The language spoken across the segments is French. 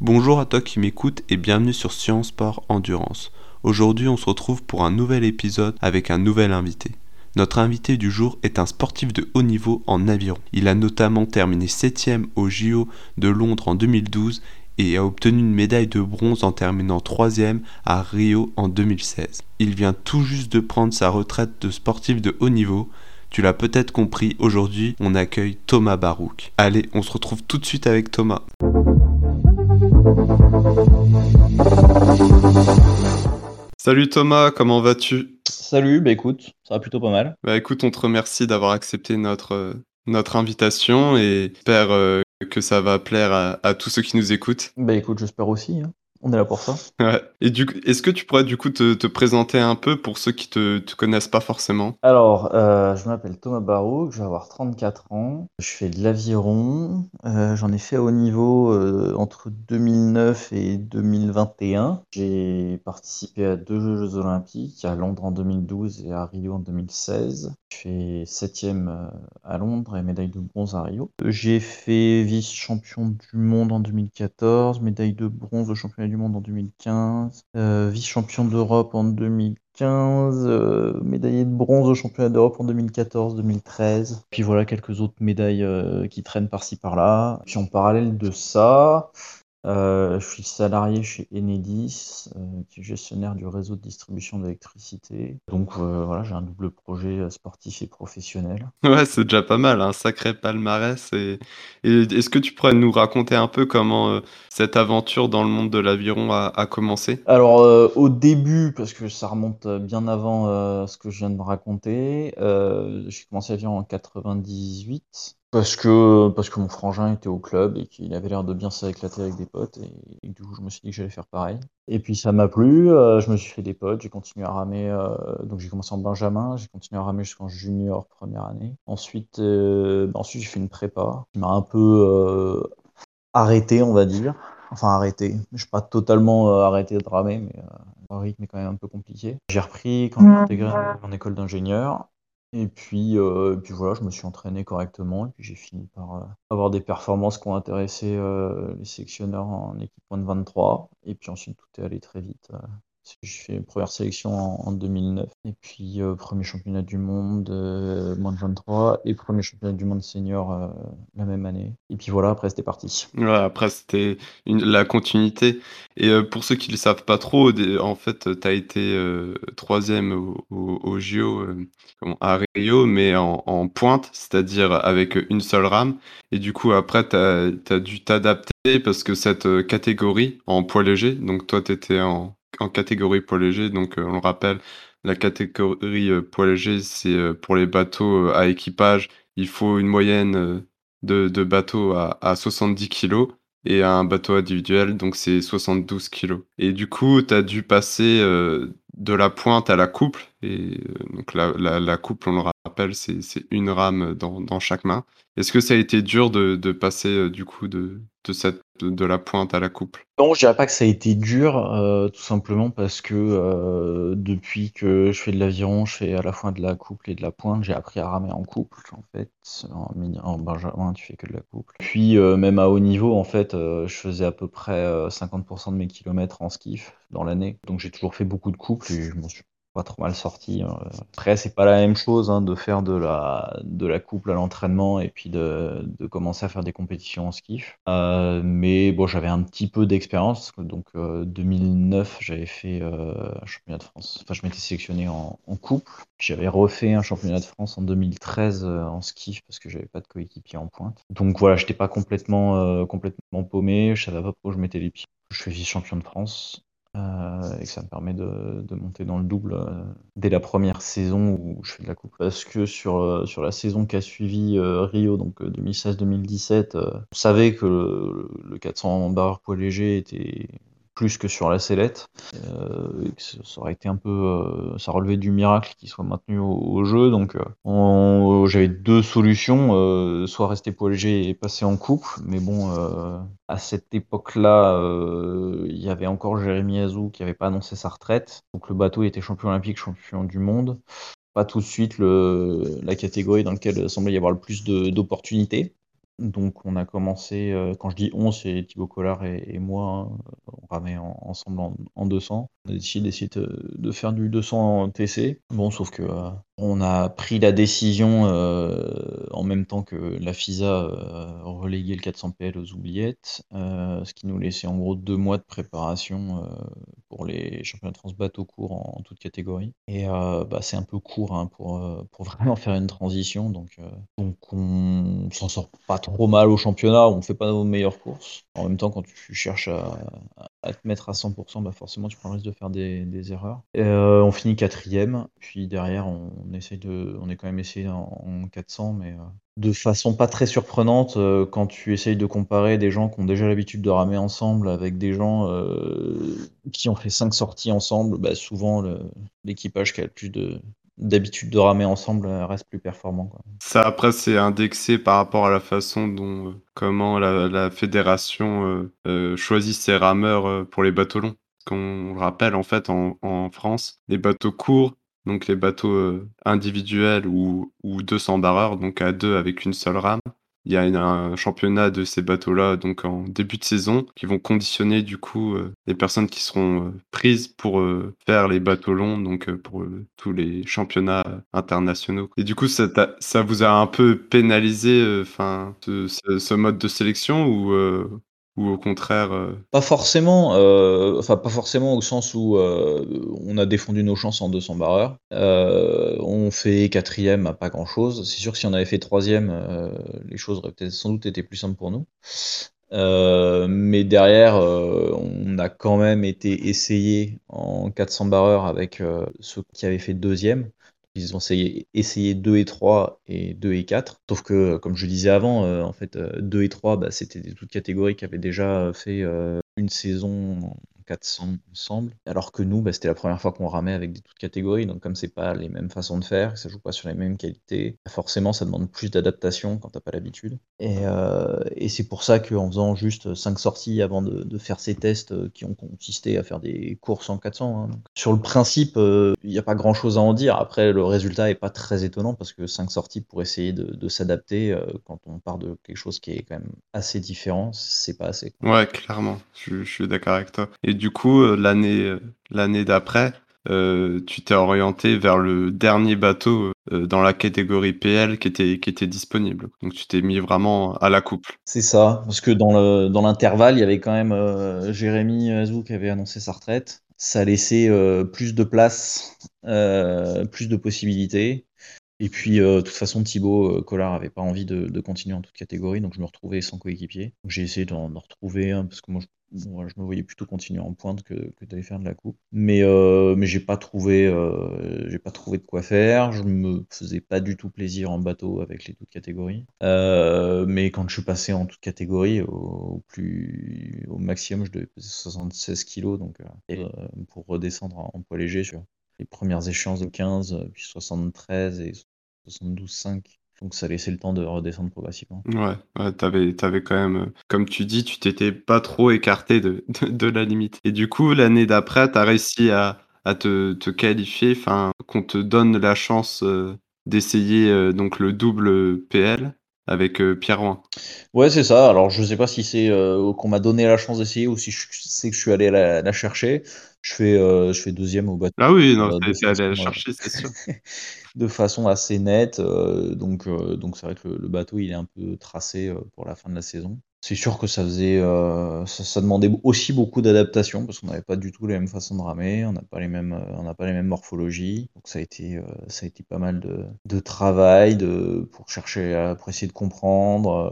Bonjour à toi qui m'écoute et bienvenue sur Science Sport Endurance. Aujourd'hui, on se retrouve pour un nouvel épisode avec un nouvel invité. Notre invité du jour est un sportif de haut niveau en aviron. Il a notamment terminé 7ème au JO de Londres en 2012 et a obtenu une médaille de bronze en terminant 3ème à Rio en 2016. Il vient tout juste de prendre sa retraite de sportif de haut niveau. Tu l'as peut-être compris, aujourd'hui on accueille Thomas Barouk. Allez, on se retrouve tout de suite avec Thomas. Salut Thomas, comment vas-tu? Salut, bah écoute, ça va plutôt pas mal. Bah écoute, on te remercie d'avoir accepté notre, euh, notre invitation et j'espère euh, que ça va plaire à, à tous ceux qui nous écoutent. Bah écoute, j'espère aussi. hein. On est là pour ça. Ouais. Et du est-ce que tu pourrais du coup te, te présenter un peu pour ceux qui te, te connaissent pas forcément? Alors, euh, je m'appelle Thomas Barouk, je vais avoir 34 ans. Je fais de l'aviron. Euh, J'en ai fait à haut niveau euh, entre 2009 et 2021. J'ai participé à deux Jeux olympiques, à Londres en 2012 et à Rio en 2016. Je fais septième à Londres et médaille de bronze à Rio. J'ai fait vice-champion du monde en 2014, médaille de bronze au championnat du monde en 2015, euh, vice-champion d'Europe en 2015, euh, médaillé de bronze au championnat d'Europe en 2014-2013. Puis voilà quelques autres médailles euh, qui traînent par-ci par-là. Puis en parallèle de ça, euh, je suis salarié chez Enedis, euh, qui est gestionnaire du réseau de distribution d'électricité. Donc euh, voilà, j'ai un double projet euh, sportif et professionnel. Ouais, c'est déjà pas mal, un sacré palmarès. Et, et est-ce que tu pourrais nous raconter un peu comment cette aventure dans le monde de l'aviron a, a commencé? Alors au début, parce que ça remonte bien avant ce que je viens de raconter, euh, j'ai commencé l'aviron en 98. Parce que, parce que mon frangin était au club et qu'il avait l'air de bien s'éclater avec des potes et, et du coup je me suis dit que j'allais faire pareil. Et puis ça m'a plu, euh, je me suis fait des potes, j'ai continué à ramer, euh, donc j'ai commencé en benjamin, j'ai continué à ramer jusqu'en junior première année. Ensuite, euh, bah, ensuite j'ai fait une prépa qui m'a un peu arrêté, on va dire. Enfin arrêté, je suis pas totalement arrêté de ramer, mais le rythme est quand même un peu compliqué. J'ai repris quand j'ai intégré mon école d'ingénieur. Et puis, euh, et puis voilà, je me suis entraîné correctement et puis j'ai fini par euh, avoir des performances qui ont intéressé euh, les sélectionneurs en équipe de 23. Et puis ensuite, tout est allé très vite. J'ai fait une première sélection en, en 2009 et puis euh, premier championnat du monde euh, moins de 23 et premier championnat du monde senior euh, la même année. Et puis voilà, après c'était parti. Après, c'était la continuité. Et pour ceux qui ne le savent pas trop, en fait, tu as été troisième au, au, JO à Rio, mais en, pointe, c'est-à-dire avec une seule rame. Et du coup, après, tu as, dû t'adapter parce que cette catégorie en poids léger, donc toi, tu étais en, en catégorie poids léger, donc euh, on le rappelle, la catégorie euh, poids léger, c'est euh, pour les bateaux euh, à équipage, il faut une moyenne de, bateaux à, à 70 kg et un bateau individuel, donc c'est 72 kg. Et du coup, tu as dû passer de la pointe à la couple. Et donc la, la, couple, on le rappelle, c'est une rame dans, chaque main. Est-ce que ça a été dur de, passer du coup de, de, cette, de, la pointe à la couple? Non, je dirais pas que ça a été dur, euh, tout simplement parce que euh, depuis que je fais de l'aviron, je fais à la fois de la couple et de la pointe. J'ai appris à ramer en couple, en fait. En, benjamin, tu fais que de la couple. Puis euh, même à haut niveau, en fait, je faisais à peu près euh, 50% de mes kilomètres en skiff dans l'année. Donc j'ai toujours fait beaucoup de couple et je m'en suis trop mal sorti. hein. Après, c'est pas la même chose hein, de faire de la, de la couple à l'entraînement et puis de, de commencer à faire des compétitions en skiff. Euh, mais bon, j'avais un petit peu d'expérience. Donc, euh, 2009, j'avais fait euh, un championnat de France. Enfin, je m'étais sélectionné en, couple. J'avais refait un championnat de France en 2013 euh, en skiff parce que j'avais pas de coéquipier en pointe. Donc voilà, j'étais pas complètement, euh, complètement paumé. Je savais pas où je mettais les pieds. Je suis vice-champion de France. Euh, et que ça me permet de, monter dans le double euh, dès la première saison où je fais de la coupe. Parce que sur, euh, sur la saison qui a suivi Rio, donc euh, 2016-2017, euh, on savait que le, le 400 barres poids léger était plus que sur la sellette. Euh, ça aurait été un peu, euh, ça relevait du miracle qu'il soit maintenu au, jeu. Donc, euh, j'avais deux solutions, soit rester poids léger et passer en coupe. Mais bon, à cette époque-là, il y avait encore Jérémy Azou qui n'avait pas annoncé sa retraite. Donc le bateau était champion olympique, champion du monde. Pas tout de suite le, la catégorie dans laquelle semblait y avoir le plus d'opportunités. Donc on a commencé, euh, quand je dis on, c'est Thibaut Collard et, moi, hein, on ramait ensemble en, 200. On a décidé d'essayer de, faire du 200 TC. Bon, sauf que euh, on a pris la décision euh, en même temps que la FISA reléguait le 400 PL aux oubliettes, ce qui nous laissait en gros deux mois de préparation pour les championnats de France bateau court en, toute catégorie. Et bah, c'est un peu court hein, pour, pour vraiment faire une transition, donc, donc on s'en sort pas trop mal au championnat, on fait pas nos meilleures courses. En même temps, quand tu cherches à, te mettre à 100%, bah forcément tu prends le risque de faire des, erreurs. Euh, on finit quatrième, puis derrière on, essaye de, on est quand même essayé en, 400, mais euh, de façon pas très surprenante euh, quand tu essayes de comparer des gens qui ont déjà l'habitude de ramer ensemble avec des gens qui ont fait 5 sorties ensemble, bah souvent l'équipage qui a le plus de, d'habitude de ramer ensemble euh, reste plus performant. Ça, après, c'est indexé par rapport à la façon dont, euh, comment la, fédération euh, choisit ses rameurs pour les bateaux longs. Qu'on le rappelle, en fait, en, France, les bateaux courts, donc les bateaux individuels ou, ou 200 barreurs, donc à deux avec une seule rame, il y a un championnat de ces bateaux-là donc en début de saison qui vont conditionner du coup euh, les personnes qui seront euh, prises pour euh, faire les bateaux longs donc pour tous les championnats internationaux. Et du coup ça, ça vous a un peu pénalisé enfin ce, ce, mode de sélection ou ou au contraire euh, Pas forcément, euh, pas forcément au sens où euh, on a défendu nos chances en 200 barreurs. on fait quatrième à pas grand chose. C'est sûr que si on avait fait troisième, les choses auraient peut-être sans doute été plus simples pour nous. mais derrière, on a quand même été essayé en 400 barreurs avec ceux qui avaient fait deuxième. Ils ont essayé, essayé 2 et 3 et 2 et 4. Sauf que, comme je disais avant, euh, en fait, 2 euh, et 3, bah, c'était des toutes catégories qui avaient déjà fait euh, une saison 400 ensemble. Alors que nous, bah, c'était la première fois qu'on ramait avec des toutes catégories. Donc, comme c'est pas les mêmes façons de faire, ça joue pas sur les mêmes qualités, forcément, ça demande plus d'adaptation quand t'as pas l'habitude. Et, euh, c'est pour ça qu'en faisant juste 5 sorties avant de, faire ces tests euh, qui ont consisté à faire des courses en 400, hein. sur le principe, il euh, n'y a pas grand chose à en dire. Après, le résultat est pas très étonnant parce que 5 sorties pour essayer de, s'adapter quand on part de quelque chose qui est quand même assez différent, c'est pas assez. Ouais, clairement, je, je suis d'accord avec toi. Et du coup, euh, l'année euh, l'année d'après, euh, tu t'es orienté vers le dernier bateau dans la catégorie PL qui était, qui était disponible. Donc tu t'es mis vraiment à la couple. C'est ça, parce que dans le, dans l'intervalle, il y avait quand même Jérémy Azou qui avait annoncé sa retraite. Ça laissait plus de place, plus de possibilités. Et puis, de toute façon, Thibaut Collard avait pas envie de, continuer en toute catégorie, donc je me retrouvais sans coéquipier. J'ai essayé d'en retrouver un, parce que moi, je je me voyais plutôt continuer en pointe que, que d'aller faire de la coupe. Mais, euh, mais j'ai pas trouvé, euh, j'ai pas trouvé de quoi faire. Je me faisais pas du tout plaisir en bateau avec les toutes catégories. Euh, mais quand je suis passé en toute catégorie, au, plus, au maximum, je devais peser 76 kilos, donc pour redescendre en, poids léger sur les premières échéances de 15, puis 73 et 72,5 donc ça laissait le temps de redescendre progressivement. Ouais, ouais t'avais, avais quand même, euh, comme tu dis, tu t'étais pas trop écarté de, de, la limite. Et du coup, l'année d'après, tu as réussi à, à te, te, qualifier, enfin, qu'on te donne la chance euh, d'essayer euh, donc le double PL avec Pierre Rouen. Ouais, c'est ça. Alors, je sais pas si c'est qu'on m'a donné la chance d'essayer ou si sais que je suis allé la, la chercher. Je fais, je fais deuxième au bateau. Ah oui, non, c'est allé la chercher, c'est sûr. de façon assez nette. Euh, donc, euh, donc c'est vrai que le, bateau il est un peu tracé euh, pour la fin de la saison. C'est sûr que ça faisait, ça, demandait aussi beaucoup d'adaptation parce qu'on n'avait pas du tout les mêmes façons de ramer, on n'a pas les mêmes, mêmes morphologies. Donc ça a été, ça a été pas mal de, travail pour chercher, pour essayer de comprendre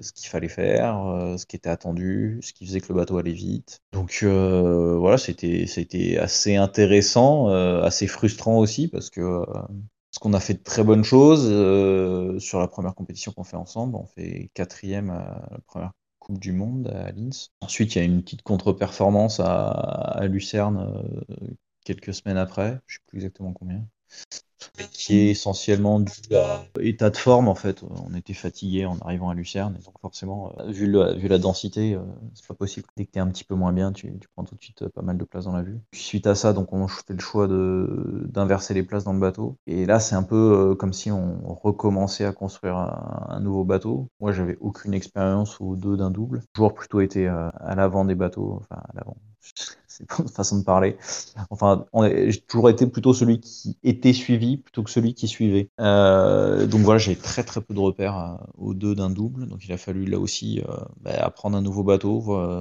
ce qu'il fallait faire, ce qui était attendu, ce qui faisait que le bateau allait vite. Donc voilà, c'était, c'était assez intéressant, assez frustrant aussi parce que parce qu'on a fait de très bonnes choses euh, sur la première compétition qu'on fait ensemble. On fait quatrième à la première Coupe du Monde à Linz. Ensuite, il y a une petite contre-performance à, Lucerne euh, quelques semaines après. Je ne sais plus exactement combien. Qui est essentiellement dû à état de forme en fait. On était fatigué en arrivant à Lucerne, et donc forcément, euh, vu, la densité, euh, c'est pas possible. Dès que t'es un petit peu moins bien, tu, prends tout de suite euh, pas mal de place dans la vue. suite à ça, donc on fait le choix d'inverser les places dans le bateau. Et là, c'est un peu comme si on recommençait à construire un, nouveau bateau. Moi, j'avais aucune expérience ou deux d'un double. Toujours plutôt été à l'avant des bateaux, enfin à l'avant c'est pas une façon de parler. Enfin, j'ai toujours été plutôt celui qui était suivi plutôt que celui qui suivait. Euh, donc voilà, j'ai très très peu de repères euh, aux deux d'un double. Donc il a fallu là aussi euh, bah, apprendre un nouveau bateau,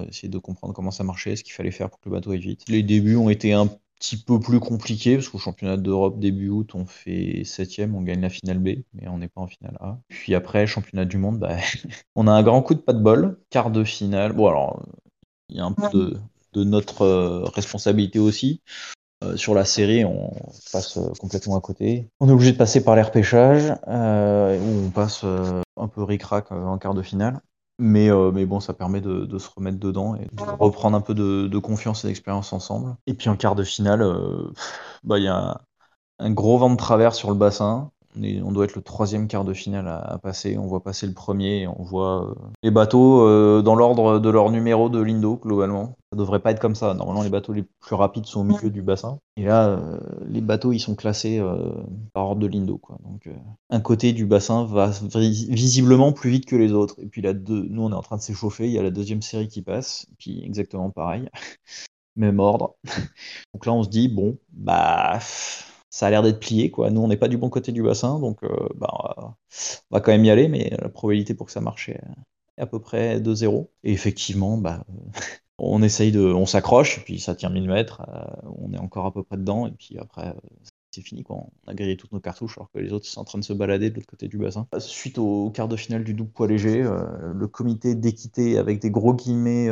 essayer de comprendre comment ça marchait, ce qu'il fallait faire pour que le bateau aille vite. Les débuts ont été un petit peu plus compliqués parce qu'au championnat d'Europe début août, on fait septième, on gagne la finale B, mais on n'est pas en finale A. Puis après, championnat du monde, bah, on a un grand coup de pas de bol, quart de finale. Bon alors, il y a un peu de, de notre euh, responsabilité aussi. Euh, sur la série, on passe euh, complètement à côté. On est obligé de passer par l'air pêchage, où on passe un peu ric-rac en quart de finale. Mais, mais bon, ça permet de, se remettre dedans et de reprendre un peu de, confiance et d'expérience ensemble. Et puis en quart de finale, bah, il y a un, gros vent de travers sur le bassin on, doit être le troisième quart de finale à, passer. On voit passer le premier on voit euh, les bateaux euh, dans l'ordre de leur numéro de Lindo, globalement. Ça devrait pas être comme ça. Normalement, les bateaux les plus rapides sont au milieu du bassin. Et là, euh, les bateaux, ils sont classés par ordre de Lindo. Donc, un côté du bassin va visiblement plus vite que les autres. Et puis là, nous, on est en train de s'échauffer. Il y a la deuxième série qui passe. Et puis, exactement pareil. Même ordre. Donc là, on se dit, bon, bah ça a l'air d'être plié. Quoi. Nous, on n'est pas du bon côté du bassin, donc euh, bah, on va quand même y aller, mais la probabilité pour que ça marche est à peu près de zéro. Et effectivement, bah, on essaye de, on s'accroche, puis ça tient 1000 mètres, euh, on est encore à peu près dedans, et puis après, euh, c'est fini. Quoi. On a grillé toutes nos cartouches, alors que les autres sont en train de se balader de l'autre côté du bassin. Suite au quart de finale du double poids léger, le comité d'équité, avec des gros guillemets,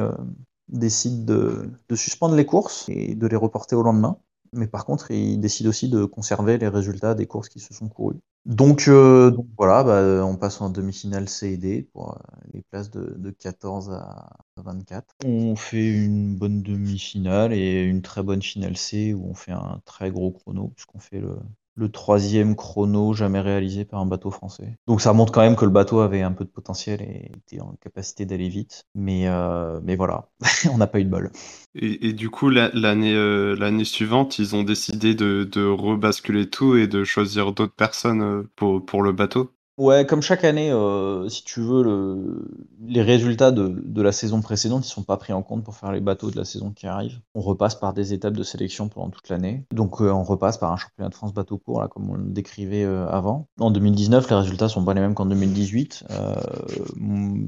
décide de, de suspendre les courses et de les reporter au lendemain mais par contre, il décide aussi de conserver les résultats des courses qui se sont courues. Donc, euh, voilà, bah, on passe en demi-finale C et D pour euh, les places de, 14 à 24. On fait une bonne demi-finale et une très bonne finale C où on fait un très gros chrono, puisqu'on fait le, le troisième chrono jamais réalisé par un bateau français. Donc ça montre quand même que le bateau avait un peu de potentiel et était en capacité d'aller vite. Mais, euh, mais voilà, on n'a pas eu de bol. Et, du coup, l'année euh, l'année suivante, ils ont décidé de, rebasculer tout et de choisir d'autres personnes euh, pour le bateau? Ouais, comme chaque année, euh, si tu veux, le, les résultats de, la saison précédente, ils sont pas pris en compte pour faire les bateaux de la saison qui arrive. On repasse par des étapes de sélection pendant toute l'année. Donc euh, on repasse par un championnat de France bateau court, là, comme on le décrivait euh, avant. En 2019, les résultats sont pas les mêmes qu'en 2018.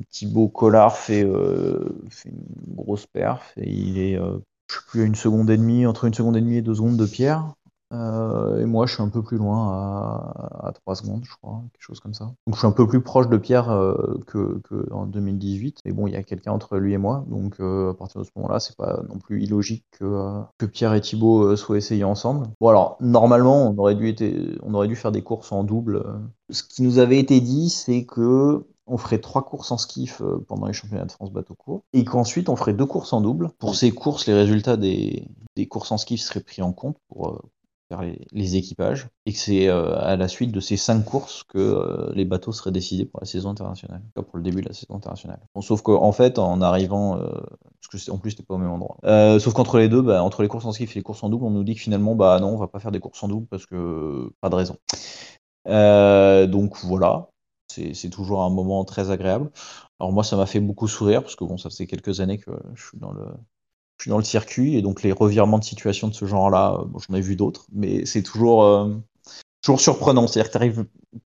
Thibaut Collard fait, fait, une grosse perf et il est, je sais plus, à une seconde et demie, entre une seconde et demie et deux secondes de Pierre. Euh, et moi, je suis un peu plus loin, à, 3 secondes, je crois, quelque chose comme ça. Donc, je suis un peu plus proche de Pierre euh, que, en 2018. Mais bon, il y a quelqu'un entre lui et moi. Donc, euh, à partir de ce moment-là, c'est pas non plus illogique que, que Pierre et Thibaut soient essayés ensemble. Bon, alors, normalement, on aurait dû, été, on aurait dû faire des courses en double. Ce qui nous avait été dit, c'est que on ferait trois courses en skiff pendant les championnats de France bateau court, et qu'ensuite on ferait deux courses en double. Pour ces courses, les résultats des, des courses en skiff seraient pris en compte pour, les, équipages, et que c'est euh, à la suite de ces cinq courses que euh, les bateaux seraient décidés pour la saison internationale, pour le début de la saison internationale. Sauf qu'en fait, en arrivant, euh, parce que en plus c'était pas au même endroit, sauf qu'entre les deux, bah, entre les courses en skiff et les courses en double, on nous dit que finalement, bah non, on va pas faire des courses en double parce que pas de raison. donc voilà, c'est toujours un moment très agréable. Alors moi, ça m'a fait beaucoup sourire parce que bon, ça fait quelques années que je suis dans le je suis dans le circuit et donc les revirements de situation de ce genre-là, euh, j'en ai vu d'autres, mais c'est toujours, euh, toujours surprenant. C'est-à-dire que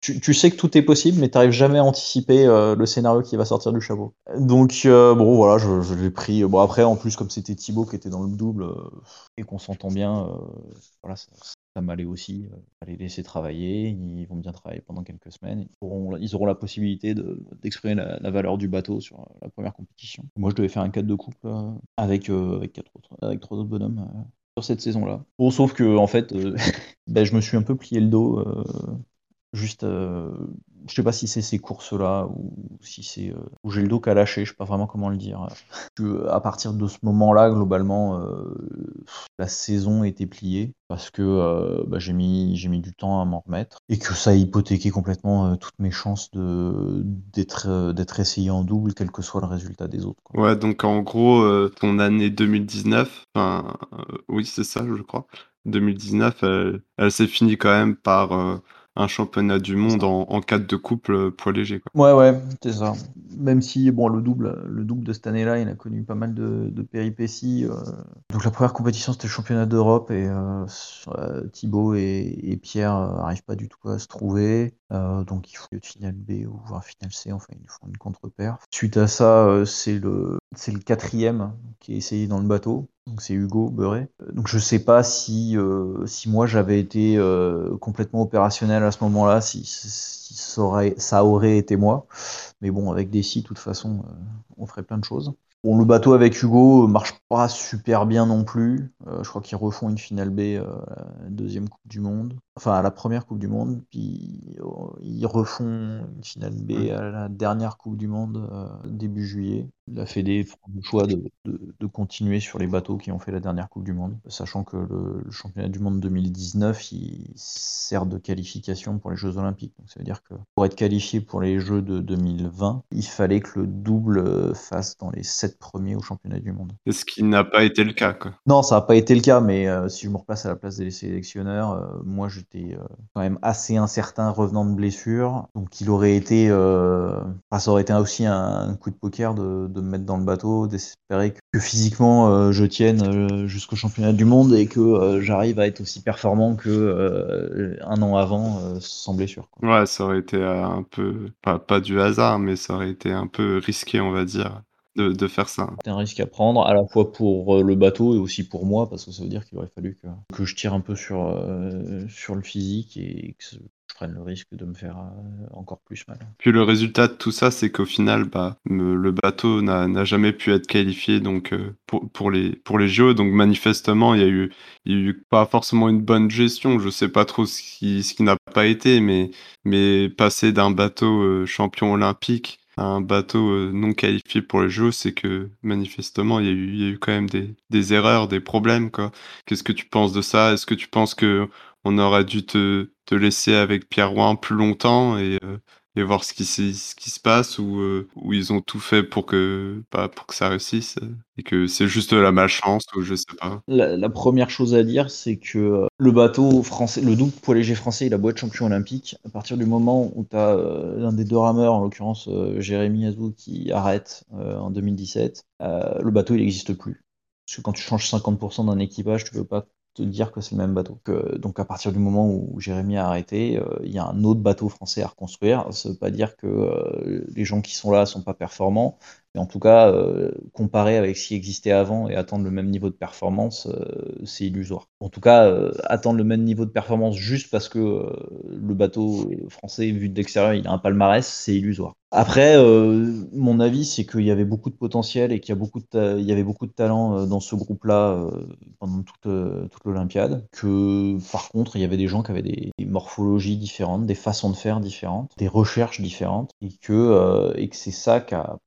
tu, tu, sais que tout est possible, mais tu n'arrives jamais à anticiper euh, le scénario qui va sortir du chapeau. Donc bon, voilà, je, l'ai pris. Bon après, en plus comme c'était Thibaut qui était dans le double et qu'on s'entend bien, voilà, ça m'allait aussi. Euh, les laisser travailler, ils vont bien travailler pendant quelques semaines. Ils auront, la possibilité d'exprimer la, valeur du bateau sur euh, la première compétition. Moi, je devais faire un 4 de couple euh, avec, avec, quatre autres, avec trois autres bonhommes sur cette saison-là. Bon, sauf que, en fait, ben, je me suis un peu plié le dos juste, euh, je sais pas si c'est ces courses-là ou si c'est euh, où j'ai le dos qu'à lâcher, je sais pas vraiment comment le dire. Que, à partir de ce moment-là, globalement, euh, la saison était pliée parce que euh, bah, j'ai mis j'ai mis du temps à m'en remettre et que ça a hypothéqué complètement toutes mes chances de d'être d'être essayé en double, quel que soit le résultat des autres. Ouais, donc en gros, ton année 2019, enfin, oui, c'est ça, je crois. 2019, elle, elle s'est finie quand même par un championnat du monde en, en cadre de couple euh, poids léger. Quoi. Ouais, ouais, c'est ça. Même si, bon, le double, le double de cette année-là, il a connu pas mal de, de péripéties. Euh. Donc la première compétition, c'était le championnat d'Europe et euh, Thibaut et, et Pierre n'arrivent pas du tout à se trouver. donc il faut une finale B ou voire finale C, enfin ils font une contre-paire. Suite à ça, c'est le, c'est le quatrième qui est essayé dans le bateau. Donc c'est Hugo Beuret. Donc je sais pas si, euh, si moi j'avais été euh, complètement opérationnel à ce moment-là, si, si ça, aurait, ça, aurait, été moi. Mais bon, avec des si, de toute façon, euh, on ferait plein de choses. Bon, le bateau avec Hugo marche pas super bien non plus. Je crois qu'ils refont une finale B euh, la deuxième Coupe du Monde. Enfin, à la première Coupe du Monde. Puis ils refont une finale B à la dernière Coupe du Monde début juillet. La Fédé prend le choix de, de, continuer sur les bateaux qui ont fait la dernière Coupe du Monde, sachant que le, championnat du monde 2019 il sert de qualification pour les Jeux Olympiques. Donc ça veut dire que pour être qualifié pour les Jeux de 2020, il fallait que le double fasse dans les sept premiers au championnat du monde. Ce qui n'a pas été le cas, quoi. Non, ça n'a pas été le cas, mais euh, si je me replace à la place des sélectionneurs, euh, moi j'étais euh, quand même assez incertain revenant de blessure, donc il aurait été, ça aurait été aussi un, coup de poker de, de, me mettre dans le bateau, d'espérer que, que, physiquement je tienne jusqu'au championnat du monde et que j'arrive à être aussi performant que un an avant sans blessure. Ouais, ça aurait été un peu, pas, pas du hasard, mais ça aurait été un peu risqué, on va dire de, de faire ça. C'est un risque à prendre, à la fois pour euh, le bateau et aussi pour moi, parce que ça veut dire qu'il aurait fallu que, que je tire un peu sur, euh, sur le physique et que je prenne le risque de me faire euh, encore plus mal. Puis le résultat de tout ça, c'est qu'au final, bah, le bateau n'a jamais pu être qualifié donc, pour, pour, les, pour les JO. Donc manifestement, il y a eu, y a eu pas forcément une bonne gestion. Je sais pas trop ce qui, ce qui n'a pas été, mais, mais passer d'un bateau champion olympique un bateau euh, non qualifié pour les jeux, c'est que manifestement, il y, a eu, quand même des, erreurs, des problèmes. quoi. Qu'est-ce que tu penses de ça? Est-ce que tu penses que on aurait dû te, te laisser avec Pierre Rouen plus longtemps et, euh, et voir ce qui, ce qui se passe ou, euh, ou ils ont tout fait pour que, bah, pour que ça réussisse et que c'est juste la malchance ou je sais pas. La, première chose à dire, c'est que euh, le bateau français, le double poids léger français, il a beau être champion olympique. À partir du moment où tu as euh, l'un des deux rameurs, en l'occurrence Jérémy Azou, qui arrête en 2017, le bateau il n'existe plus. Parce que quand tu changes 50% d'un équipage, tu peux pas te dire que c'est le même bateau. Que, donc à partir du moment où Jérémy a arrêté, euh, il y a un autre bateau français à reconstruire. Ça ne veut pas dire que euh, les gens qui sont là sont pas performants, mais en tout cas, euh, comparer avec ce qui existait avant et attendre le même niveau de performance, c'est illusoire. En tout cas, attendre le même niveau de performance juste parce que le bateau français, vu de l'extérieur, il a un palmarès, c'est illusoire. Après, euh, mon avis, c'est qu'il y avait beaucoup de potentiel et qu'il y, a beaucoup de il y avait beaucoup de talent euh, dans ce groupe-là euh, pendant toute, toute l'Olympiade. Que par contre, il y avait des gens qui avaient des, morphologies différentes, des façons de faire différentes, des recherches différentes, et que, et que c'est ça qui a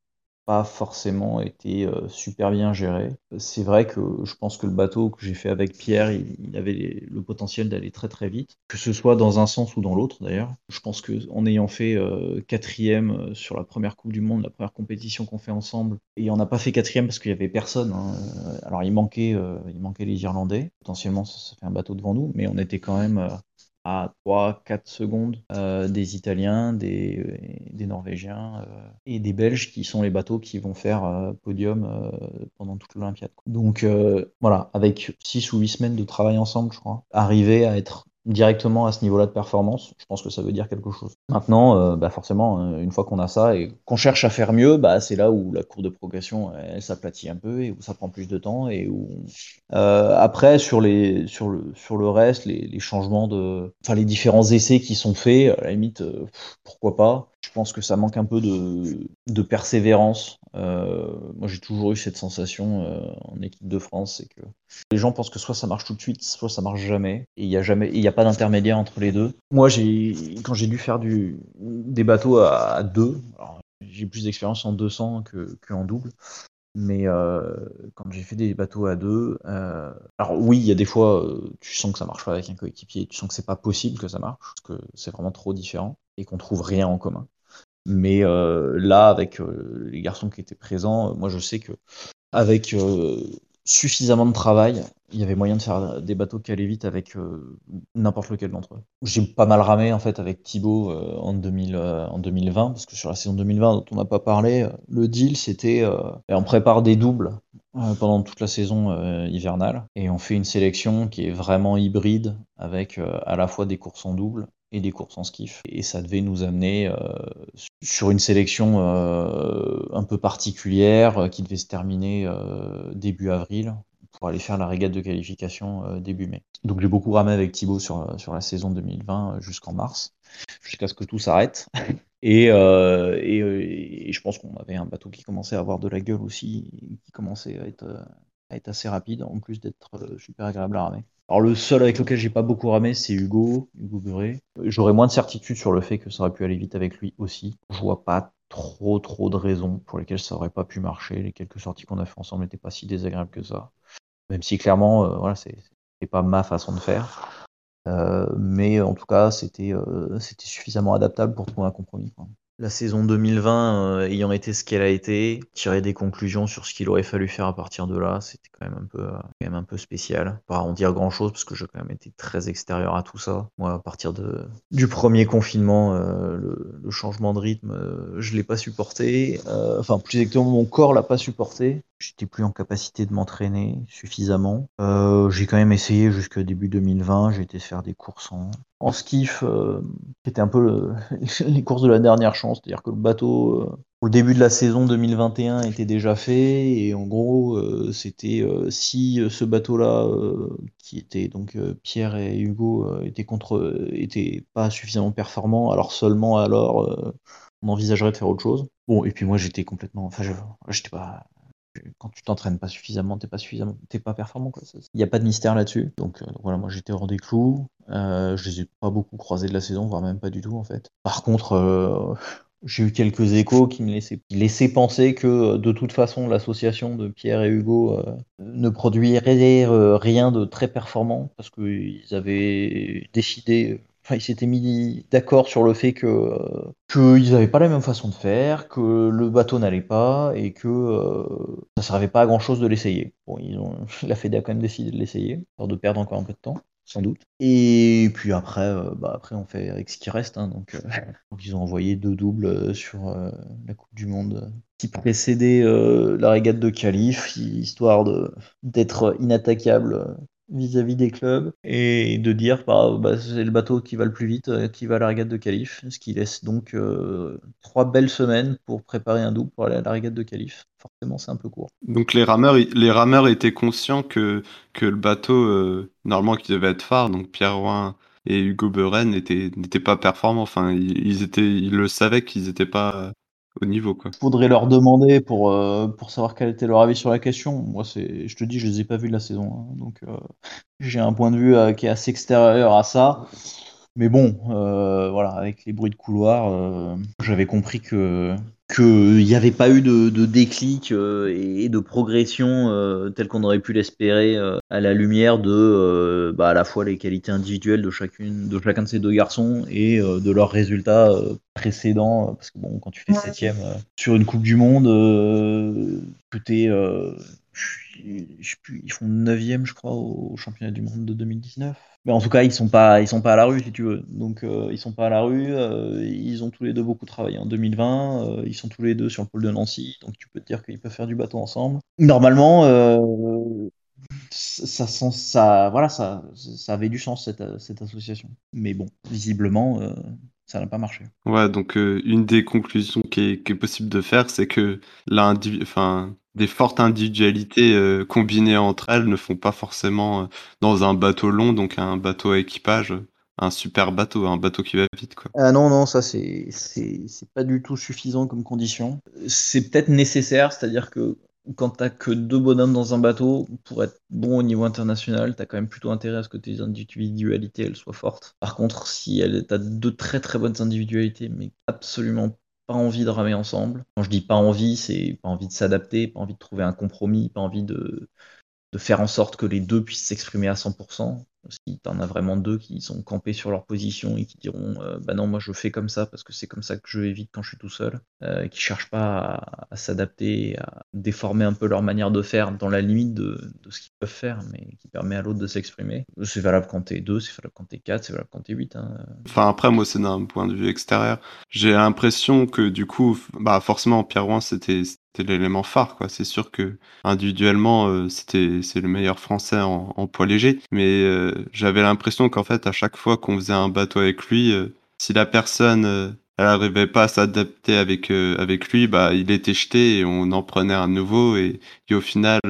pas forcément été euh, super bien géré. C'est vrai que je pense que le bateau que j'ai fait avec Pierre, il, avait le potentiel d'aller très très vite, que ce soit dans un sens ou dans l'autre d'ailleurs. Je pense que en ayant fait euh, quatrième euh, sur la première Coupe du Monde, la première compétition qu'on fait ensemble, et on n'a pas fait quatrième parce qu'il y avait personne. Hein. Alors il manquait, il manquait les Irlandais. Potentiellement ça fait un bateau devant nous, mais on était quand même à 3-4 secondes euh, des Italiens, des, des Norvégiens euh, et des Belges qui sont les bateaux qui vont faire euh, podium pendant toute l'Olympiade. Donc voilà, avec 6 ou 8 semaines de travail ensemble, je crois, arriver à être directement à ce niveau-là de performance, je pense que ça veut dire quelque chose. Maintenant, euh, bah forcément, euh, une fois qu'on a ça et qu'on cherche à faire mieux, bah c'est là où la courbe de progression elle, s'aplatit un peu et où ça prend plus de temps et où euh, après sur le reste, les, les, changements de, enfin les différents essais qui sont faits, à la limite, pourquoi pas. Je pense que ça manque un peu de, de persévérance. Euh, moi, j'ai toujours eu cette sensation euh, en équipe de France, c'est que les gens pensent que soit ça marche tout de suite, soit ça marche jamais. Et il n'y a jamais, il a pas d'intermédiaire entre les deux. Moi, j'ai, quand j'ai dû faire des bateaux à, deux, j'ai plus d'expérience en 200 que, double. Mais euh, quand j'ai fait des bateaux à deux, alors oui, il y a des fois, tu sens que ça marche pas avec un coéquipier, tu sens que c'est pas possible que ça marche, parce que c'est vraiment trop différent et qu'on trouve rien en commun. Mais là, avec les garçons qui étaient présents, moi je sais que avec suffisamment de travail, il y avait moyen de faire des bateaux qui allaient vite avec euh, n'importe lequel d'entre eux. J'ai pas mal ramé en fait avec Thibaut euh, en, 2000, euh, en 2020, parce que sur la saison 2020 dont on n'a pas parlé, le deal c'était on prépare des doubles pendant toute la saison hivernale et on fait une sélection qui est vraiment hybride avec à la fois des courses en double et des courses en skiff. Et ça devait nous amener euh, sur une sélection euh, un peu particulière euh, qui devait se terminer début avril pour aller faire la régate de qualification début mai. Donc j'ai beaucoup ramé avec Thibaut sur, sur la saison 2020 jusqu'en mars, jusqu'à ce que tout s'arrête. Et, et, je pense qu'on avait un bateau qui commençait à avoir de la gueule aussi, qui commençait à être, à être assez rapide, en plus d'être super agréable à ramer. Alors le seul avec lequel j'ai pas beaucoup ramé, c'est Hugo, Hugo Buré. J'aurais moins de certitude sur le fait que ça aurait pu aller vite avec lui aussi. Je vois pas trop trop de raisons pour lesquelles ça aurait pas pu marcher. Les quelques sorties qu'on a fait ensemble n'étaient pas si désagréables que ça. Même si clairement, euh, voilà, c'est pas ma façon de faire. Euh, mais en tout cas, c'était euh, c'était suffisamment adaptable pour trouver un compromis. La saison 2020 euh, ayant été ce qu'elle a été, tirer des conclusions sur ce qu'il aurait fallu faire à partir de là, c'était quand même un peu, euh, quand même un peu spécial. Pas en dire grand chose parce que j'ai quand même été très extérieur à tout ça. Moi, à partir de, du premier confinement, euh, le, changement de rythme, je l'ai pas supporté. enfin, plus exactement, mon corps l'a pas supporté. J'étais plus en capacité de m'entraîner suffisamment. j'ai quand même essayé jusqu'au début 2020. J'ai été faire des courses en, en skiff, euh, un peu les courses de la dernière chance, c'est-à-dire que le bateau euh, au début de la saison 2021 était déjà fait et en gros euh, c'était si ce bateau-là qui était donc Pierre et Hugo était contre était pas suffisamment performant, alors seulement alors on envisagerait de faire autre chose. Bon et puis moi j'étais complètement, enfin j'étais pas quand tu t'entraînes pas suffisamment, t'es pas suffisamment, t'es pas performant. Il n'y a pas de mystère là-dessus. Donc, euh, voilà, moi j'étais hors des clous. Euh, je les ai pas beaucoup croisés de la saison, voire même pas du tout en fait. Par contre, euh, j'ai eu quelques échos qui me laissaient, penser que de toute façon l'association de Pierre et Hugo ne produirait rien de très performant parce qu'ils avaient décidé Enfin, ils s'étaient mis d'accord sur le fait que qu'ils n'avaient pas la même façon de faire, que le bateau n'allait pas et que euh, ça servait pas à grand chose de l'essayer. Bon, ils ont, la Fédé a quand même décidé de l'essayer, alors de perdre encore un peu de temps, sans doute. Et puis après, euh, bah après on fait avec ce qui reste. Hein, donc, euh, ils ont envoyé deux doubles sur la Coupe du Monde qui précédait la régate de Calif, histoire d'être inattaquable vis-à-vis des clubs et de dire bah, bah, c'est le bateau qui va le plus vite euh, qui va à la régate de Calif, ce qui laisse donc euh, trois belles semaines pour préparer un double pour aller à la régate de Calif. Forcément, c'est un peu court. Donc les rameurs, étaient conscients que, que le bateau, euh, normalement qui devait être phare, donc Pierre Rouen et Hugo Beren n'étaient pas performants. Enfin, ils, étaient, ils le savaient qu'ils n'étaient pas au niveau. Quoi. Faudrait leur demander pour, euh, pour savoir quel était leur avis sur la question. Moi, c'est, je te dis, je les ai pas vus de la saison, hein. donc euh, j'ai un point de vue euh, qui est assez extérieur à ça. Mais bon, voilà, avec les bruits de couloir, j'avais compris que qu'il n'y avait pas eu de, déclic et de progression telle qu'on aurait pu l'espérer à la lumière de bah, à la fois les qualités individuelles de chacune de chacun de ces deux garçons et de leurs résultats précédents parce que bon quand tu fais septième sur une coupe du monde que t'es ils font 9 je crois, au championnat du monde de 2019. Mais en tout cas, ils sont pas, ils sont pas à la rue, si tu veux. Donc, euh, ils sont pas à la rue. Euh, ils ont tous les deux beaucoup travaillé en 2020. Euh, ils sont tous les deux sur le pôle de Nancy. Donc, tu peux te dire qu'ils peuvent faire du bateau ensemble. Normalement, ça, ça, voilà, ça, ça avait du sens cette, cette association. Mais bon, visiblement, ça n'a pas marché. Ouais, donc une des conclusions qui est, qui est possible de faire, c'est que enfin, des fortes individualités combinées entre elles ne font pas forcément dans un bateau long, donc un bateau à équipage, un super bateau, un bateau qui va vite, quoi. Ah non, non, ça c'est c'est pas du tout suffisant comme condition. C'est peut-être nécessaire, c'est-à-dire que quand t'as que deux bonhommes dans un bateau, pour être bon au niveau international, t'as quand même plutôt intérêt à ce que tes individualités elles soient fortes. Par contre, si t'as deux très très bonnes individualités, mais absolument pas envie de ramer ensemble. Quand je dis pas envie, c'est pas envie de s'adapter, pas envie de trouver un compromis, pas envie de, de faire en sorte que les deux puissent s'exprimer à 100%. Si tu en as vraiment deux qui sont campés sur leur position et qui diront euh, bah non moi je fais comme ça parce que c'est comme ça que je évite quand je suis tout seul, euh, qui cherchent pas à, s'adapter, à déformer un peu leur manière de faire dans la limite de, ce qu'ils peuvent faire, mais qui permet à l'autre de s'exprimer. C'est valable quand t'es deux, c'est valable quand t'es quatre, c'est valable quand t'es huit. Hein. Enfin après moi c'est d'un point de vue extérieur. J'ai l'impression que du coup bah forcément Pierre Rouen c'était c'était l'élément phare, quoi. C'est sûr que individuellement, euh, c'était c'est le meilleur français en, poids léger, mais euh, j'avais l'impression qu'en fait, à chaque fois qu'on faisait un bateau avec lui, euh, si la personne elle arrivait pas à s'adapter avec avec lui, bah il était jeté et on en prenait un nouveau et, au final.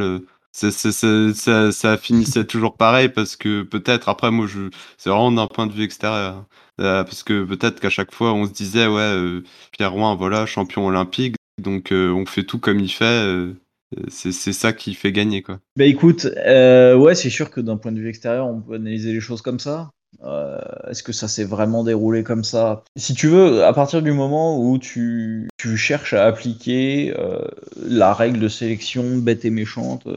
ça, ça, ça, finissait toujours pareil parce que peut-être après moi je c'est vraiment d'un point de vue extérieur parce que peut-être qu'à chaque fois on se disait ouais Pierre Rouen voilà champion olympique donc euh, on fait tout comme il fait. Euh, c'est ça qui fait gagner quoi. Bah écoute, euh, ouais c'est sûr que d'un point de vue extérieur on peut analyser les choses comme ça. Est-ce que ça s'est vraiment déroulé comme ça? Si tu veux, à partir du moment où tu, tu cherches à appliquer la règle de sélection bête et méchante,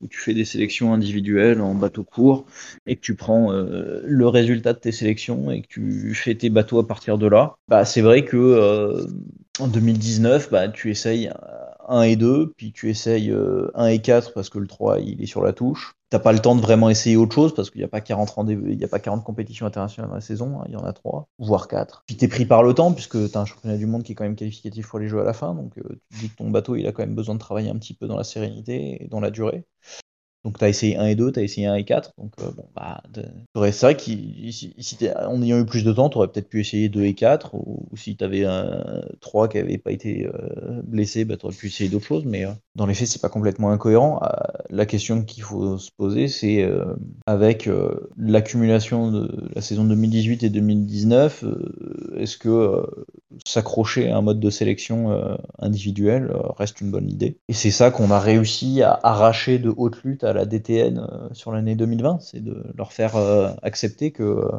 où tu fais des sélections individuelles en bateau court, et que tu prends le résultat de tes sélections et que tu fais tes bateaux à partir de là, bah c'est vrai que en 2019, bah, tu essayes 1 et 2, puis tu essayes 1 euh, et 4 parce que le 3 il est sur la touche. T'as pas le temps de vraiment essayer autre chose parce qu'il n'y a pas 40 il y a pas 40 compétitions internationales dans la saison, hein, il y en a 3, voire 4. Puis t'es pris par le temps puisque t'as un championnat du monde qui est quand même qualificatif pour les jeux à la fin, donc euh, tu dis que ton bateau il a quand même besoin de travailler un petit peu dans la sérénité et dans la durée. Donc tu as essayé 1 et 2, tu as essayé 1 et 4. Donc euh, bon, bah, c'est vrai qu'en ayant eu plus de temps, tu aurais peut-être pu essayer 2 et 4. Ou, si tu avais un 3 qui n'avait pas été euh, blessé, bah, tu aurais pu essayer d'autres choses. Mais euh, dans les faits, c'est pas complètement incohérent. la question qu'il faut se poser, c'est avec l'accumulation de la saison 2018 et 2019, est-ce que s'accrocher à un mode de sélection individuel reste une bonne idée? Et c'est ça qu'on a réussi à arracher de haute lutte à la DTN euh, sur l'année 2020, c'est de leur faire euh, accepter que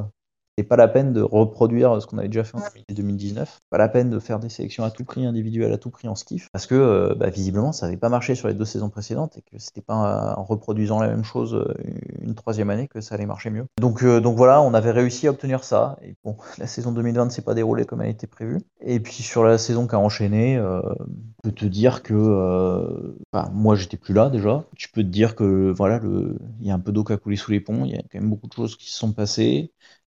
euh, pas la peine de reproduire ce qu'on avait déjà fait en 2019. Pas la peine de faire des sélections à tout prix, individuelles à tout prix en skiff, parce que euh, bah, visiblement ça n'avait pas marché sur les deux saisons précédentes et que c'était pas en reproduisant la même chose euh, une troisième année que ça allait marcher mieux. Donc, euh, donc voilà, on avait réussi à obtenir ça. Et bon, la saison 2020 ne s'est pas déroulée comme elle était prévue. Et puis sur la saison qui a enchaîné, je peux te dire que bah, moi j'étais plus là déjà. Tu peux te dire que voilà, il y a un peu d'eau qui a coulé sous les ponts, il y a quand même beaucoup de choses qui se sont passées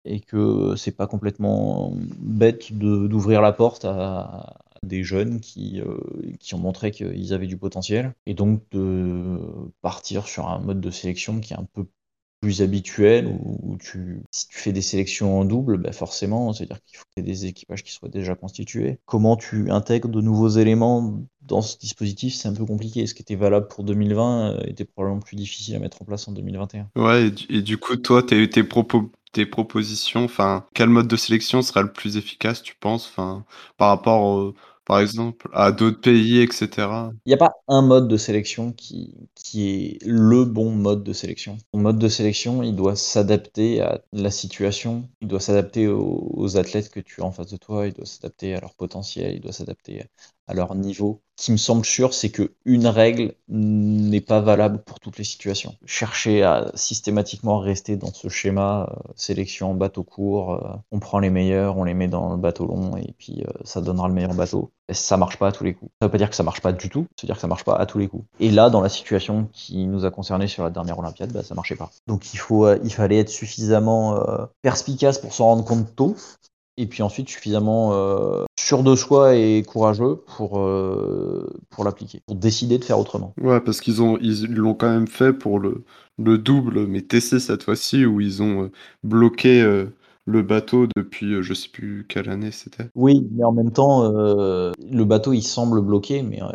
et que c'est pas complètement bête d'ouvrir la porte à, des jeunes qui, euh, qui ont montré qu'ils avaient du potentiel et donc de partir sur un mode de sélection qui est un peu plus habituel où tu, si tu fais des sélections en double, bah forcément, c'est-à-dire qu'il faut que tu des équipages qui soient déjà constitués. Comment tu intègres de nouveaux éléments dans ce dispositif, c'est un peu compliqué. Ce qui était valable pour 2020 euh, était probablement plus difficile à mettre en place en 2021. Ouais, et du, coup, toi, tes, tes propos tes propositions, enfin, quel mode de sélection sera le plus efficace, tu penses, enfin, par rapport, par exemple, à d'autres pays, etc. Il n'y a pas un mode de sélection qui, qui est le bon mode de sélection. Ton mode de sélection, il doit s'adapter à la situation, il doit s'adapter aux, athlètes que tu as en face de toi, il doit s'adapter à leur potentiel, il doit s'adapter à leur niveau. Ce qui me semble sûr, c'est qu'une règle n'est pas valable pour toutes les situations. Chercher à systématiquement rester dans ce schéma, euh, sélection, bateau court, euh, on prend les meilleurs, on les met dans le bateau long et puis euh, ça donnera le meilleur bateau. Et ça marche pas à tous les coups. Ça veut pas dire que ça marche pas du tout, ça veut dire que ça marche pas à tous les coups. Et là, dans la situation qui nous a concernés sur la dernière Olympiade, bah, ça marchait pas. Donc il, faut, il fallait être suffisamment perspicace pour s'en rendre compte tôt et puis ensuite suffisamment euh, sûr de soi et courageux pour, euh, pour l'appliquer, pour décider de faire autrement. Ouais, parce qu'ils ont ils l'ont quand même fait pour le, le double, mais TC cette fois-ci, où ils ont euh, bloqué le bateau depuis, heu, je sais plus quelle année c'était. Oui, mais en même temps, heu, le bateau, il semble bloqué, mais, heu,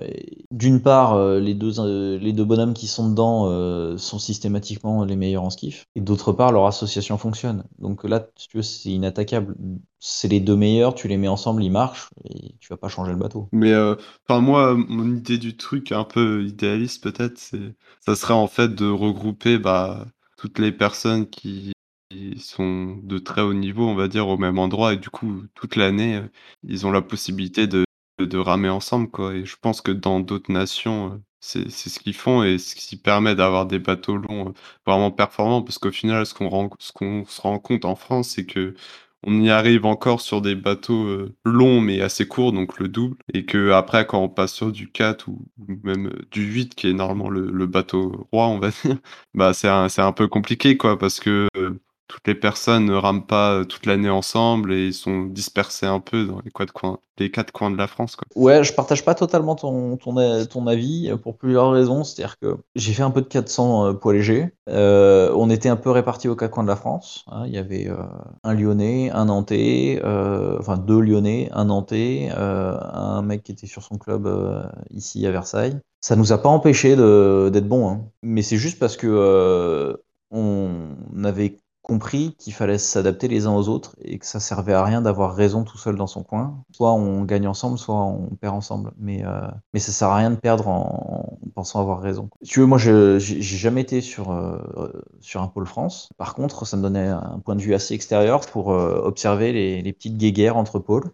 d'une part, les 2 in les 2 bonhommes qui sont dedans, sont systématiquement les meilleurs en skiff et d'autre part, leur association fonctionne. Donc là, si tu veux, c'est inattaquable. C'est les 2 meilleurs, tu les mets ensemble, ils marchent et tu vas pas changer le bateau. Mais, enfin moi, mon idée du truc un peu idéaliste peut-être, c'est ça serait en fait de regrouper, bah, toutes les personnes qui sont de très haut niveau, on va dire, au même endroit. Et du coup, toute l'année, heu, ils ont la possibilité de de ramer ensemble, quoi. Et je pense que dans d'autres nations, heu, c'est ce qu'ils font et ce qui permet d'avoir des bateaux longs, heu, vraiment performants. Parce qu'au final, ce qu'on qu'on se rend compte en France, c'est qu'on y arrive encore sur des bateaux, longs mais assez courts, donc le double. Et qu'après quand on passe sur du 4 ou même, du 8 qui est normalement le bateau roi, on va dire, bah, c'est un un peu compliqué, quoi, parce que, toutes les personnes ne rament pas, heu, toute l'année ensemble et ils sont dispersés un peu dans les 4 coins les 4 coins de la France, quoi. Ouais, je partage pas totalement ton ton ton avis, heu, pour plusieurs raisons. C'est-à-dire que j'ai fait un peu de 400, heu, poids léger. Heu, on était un peu répartis aux 4 coins de la France, hein. Il y avait, un Lyonnais, un Nantais, enfin 2 Lyonnais, un Nantais, un mec qui était sur son club, ici à Versailles. Ça nous a pas empêchés de d'être bons, hein, mais c'est juste parce que, on avait compris qu'il fallait s'adapter les uns aux autres et que ça servait à rien d'avoir raison tout seul dans son coin. Soit on gagne ensemble, soit on perd ensemble. Mais, euh, mais ça sert à rien de perdre en, en pensant avoir raison. Tu veux, moi, je j'ai jamais été sur, euh, sur un pôle France. Par contre, ça me donnait un point de vue assez extérieur pour euh, observer les, les petites guéguerres entre pôles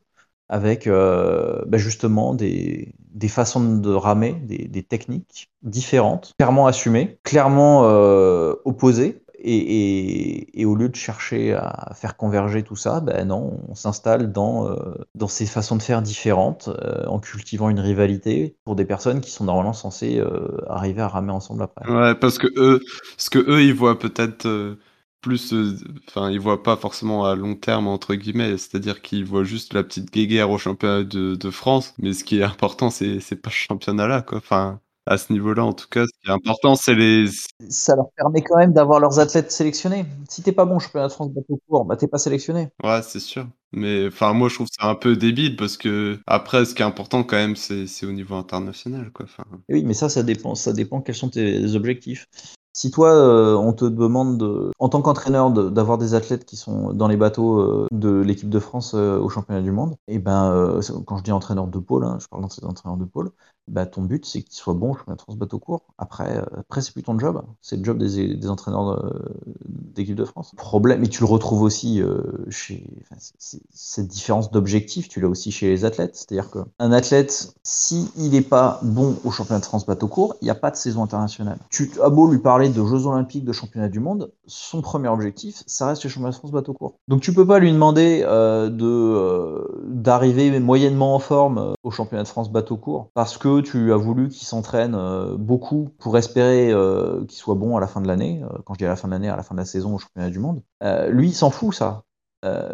avec euh, bah, justement des, des façons de ramer, des, des techniques différentes, clairement assumées, clairement opposées. Et, au lieu de chercher à faire converger tout ça, ben non, on s'installe dans, euh, dans ces façons de faire différentes, euh, en cultivant une rivalité pour des personnes qui sont normalement censées euh, arriver à ramer ensemble après. Ouais, parce que eux, parce que eux, ils voient peut-être plus, enfin, ils voient pas forcément à long terme entre guillemets, c'est-à-dire qu'ils voient juste la petite guéguerre au championnat de, de France, mais ce qui est important, c'est pas ce championnat-là, quoi. Enfin, à ce niveau-là, en tout cas, ce qui est important, c'est les Ça leur permet quand même d'avoir leurs athlètes sélectionnés. Si t'es pas bon championnat de France bateau court, bah t'es pas sélectionné. Ouais, c'est sûr. Mais enfin, moi, je trouve ça un peu débile parce que après, ce qui est important quand même, c'est au niveau international, quoi. Enfin, Et oui, mais ça, ça dépend, ça dépend quels sont tes objectifs. Si toi, euh, on te demande, de, en tant qu'entraîneur, de- d'avoir des athlètes qui sont dans les bateaux euh, de l'équipe de France euh, au championnat du monde, et ben, euh, c'est- quand je dis entraîneur de pôle, hein, je parle d'entraîneur de pôle, bah, ton but, c'est qu'ils soient bons au championnat de France bateau court. Après, euh, après c'est plus ton job, c'est le job des, des entraîneurs euh, d'équipe de France. Problème, et tu le retrouves aussi euh, chez, cette différence d'objectif, tu l'as aussi chez les athlètes. C'est-à-dire qu'un athlète, si il n'est pas bon au championnat de France bateau court, il n'y a pas de saison internationale. Tu as beau lui parler de Jeux Olympiques, de championnat du monde, son premier objectif, ça reste le championnat de France bateau court. Donc tu peux pas lui demander euh, de d'arriver moyennement en forme au championnat de France bateau court parce que tu as voulu qu'il s'entraîne euh, beaucoup pour espérer euh, qu'il soit bon à la fin de l'année. Euh, quand je dis à la fin de l'année, à la fin de la saison au championnat du monde. Lui, il s'en fout ça.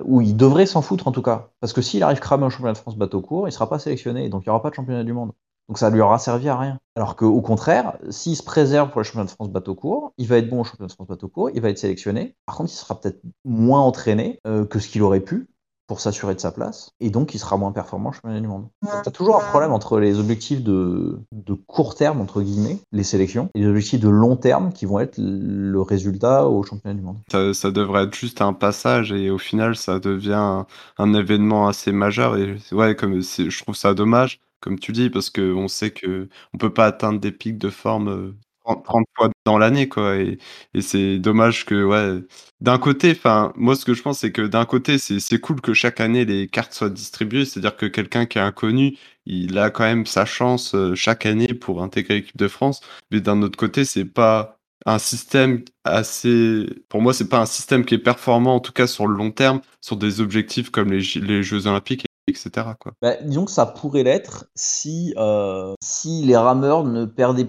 Ou il devrait s'en foutre en tout cas. Parce que s'il arrive cramé au championnat de France bateau court, il sera pas sélectionné, donc il n'y aura pas de championnat du monde. Donc ça lui aura servi à rien. Alors qu'au contraire, s'il se préserve pour le championnat de France bateau court, il va être bon au championnat de France bateau court, il va être sélectionné. Par contre, il sera peut-être moins entraîné que ce qu'il aurait pu pour s'assurer de sa place, et donc il sera moins performant au championnat du monde. Tu as toujours un problème entre les objectifs de, de court terme, entre guillemets, les sélections, et les objectifs de long terme qui vont être le résultat au championnat du monde. ça, ça devrait être juste un passage et au final, ça devient un, un événement assez majeur et ouais, comme je trouve ça dommage, comme tu dis, parce que on sait que on peut pas atteindre des pics de forme euh, 30, 30 fois dans l'année, quoi. Et, c'est dommage que, ouais, d'un côté, enfin, moi, ce que je pense, c'est que d'un côté, c'est cool que chaque année les cartes soient distribuées, c'est-à-dire que quelqu'un qui est inconnu, il a quand même sa chance euh, chaque année pour intégrer l'équipe de France. Mais d'un autre côté, c'est pas un système assez. Pour moi, c'est pas un système qui est performant, en tout cas sur le long terme, sur des objectifs comme les, les Jeux Olympiques, etc. Quoi. Bah, disons que ça pourrait l'être si, euh, si les rameurs ne perdaient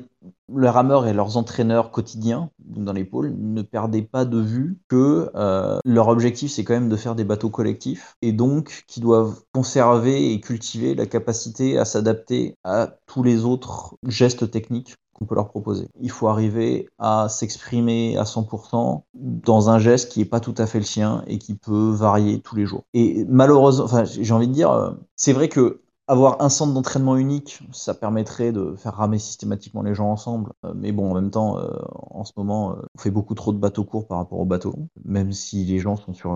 les rameurs et leurs entraîneurs quotidiens dans les pôles ne perdaient pas de vue que euh, leur objectif c'est quand même de faire des bateaux collectifs et donc qui doivent conserver et cultiver la capacité à s'adapter à tous les autres gestes techniques qu'on peut leur proposer. Il faut arriver à s'exprimer à 100% dans un geste qui n'est pas tout à fait le sien et qui peut varier tous les jours. Et malheureusement, enfin, j'ai envie de dire, euh, c'est vrai que avoir un centre d'entraînement unique, ça permettrait de faire ramer systématiquement les gens ensemble. Euh, mais bon, en même temps, euh, en ce moment, euh, on fait beaucoup trop de bateaux courts par rapport aux bateaux longs. Même si les gens sont sur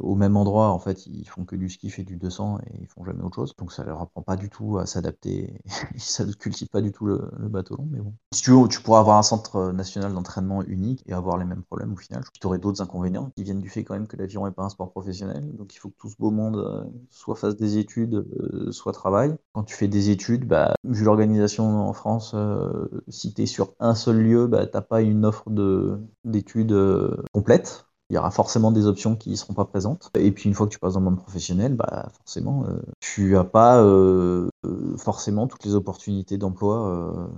au même endroit, en fait, ils font que du skiff et du 200 et ils font jamais autre chose. Donc ça leur apprend pas du tout à s'adapter. ça ne cultive pas du tout le, bateau long. Mais bon, si tu veux, tu pourrais avoir un centre national d'entraînement unique et avoir les mêmes problèmes au final. Tu aurais d'autres inconvénients qui viennent du fait quand même que l'aviron n'est pas un sport professionnel. Donc il faut que tout ce beau monde soit fasse des études, soit travaille quand tu fais des études, bah, vu l'organisation en France, euh, si tu es sur un seul lieu, bah, tu n'as pas une offre d'études euh, complète. Il y aura forcément des options qui ne seront pas présentes. Et puis une fois que tu passes dans le monde professionnel, bah, forcément, euh, tu n'as pas forcément toutes les opportunités d'emploi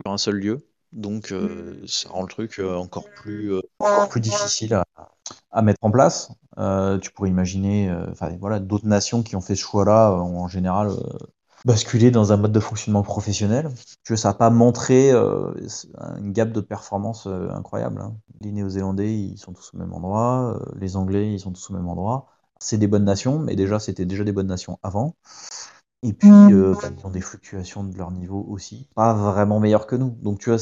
sur un seul lieu. Donc ça rend le truc encore plus, difficile à mettre en place. Euh, tu pourrais imaginer euh, voilà, d'autres nations qui ont fait ce choix-là, en général, euh, basculer dans un mode de fonctionnement professionnel. Tu vois, ça n'a pas montré un gap de performance incroyable. Hein. Les Néo-Zélandais, ils sont tous au même endroit. les Anglais, ils sont tous au même endroit. C'est des bonnes nations, mais déjà, c'était déjà des bonnes nations avant. Et puis, bah, ils ont des fluctuations de leur niveau aussi. Pas vraiment meilleurs que nous. Donc, tu vois,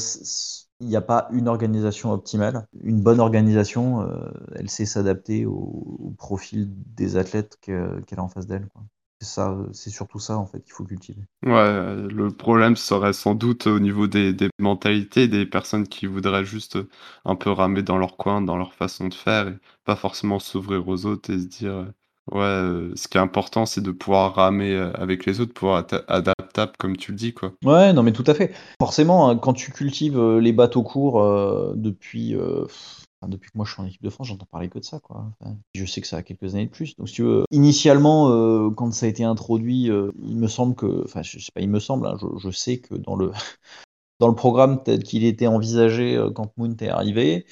il n'y a pas une organisation optimale. Une bonne organisation, euh, elle sait s'adapter au, profil des athlètes qu'elle a en face d'elle. C'est surtout ça en fait qu'il faut cultiver. Ouais, le problème serait sans doute au niveau des, mentalités, des personnes qui voudraient juste un peu ramer dans leur coin, dans leur façon de faire, et pas forcément s'ouvrir aux autres et se dire Ouais, ce qui est important, c'est de pouvoir ramer, avec les autres, pouvoir être adaptable comme tu le dis, quoi. Ouais, non, mais tout à fait. Forcément, hein, quand tu cultives, les bateaux courts, depuis, depuis que moi je suis en équipe de France, j'entends parler que de ça, quoi. je sais que ça a quelques années de plus. Donc si tu veux, initialement, quand ça a été introduit, il me semble que enfin je sais pas, il me semble, hein, je sais que dans le dans le programme tel qu'il était envisagé, quand Moon est arrivé,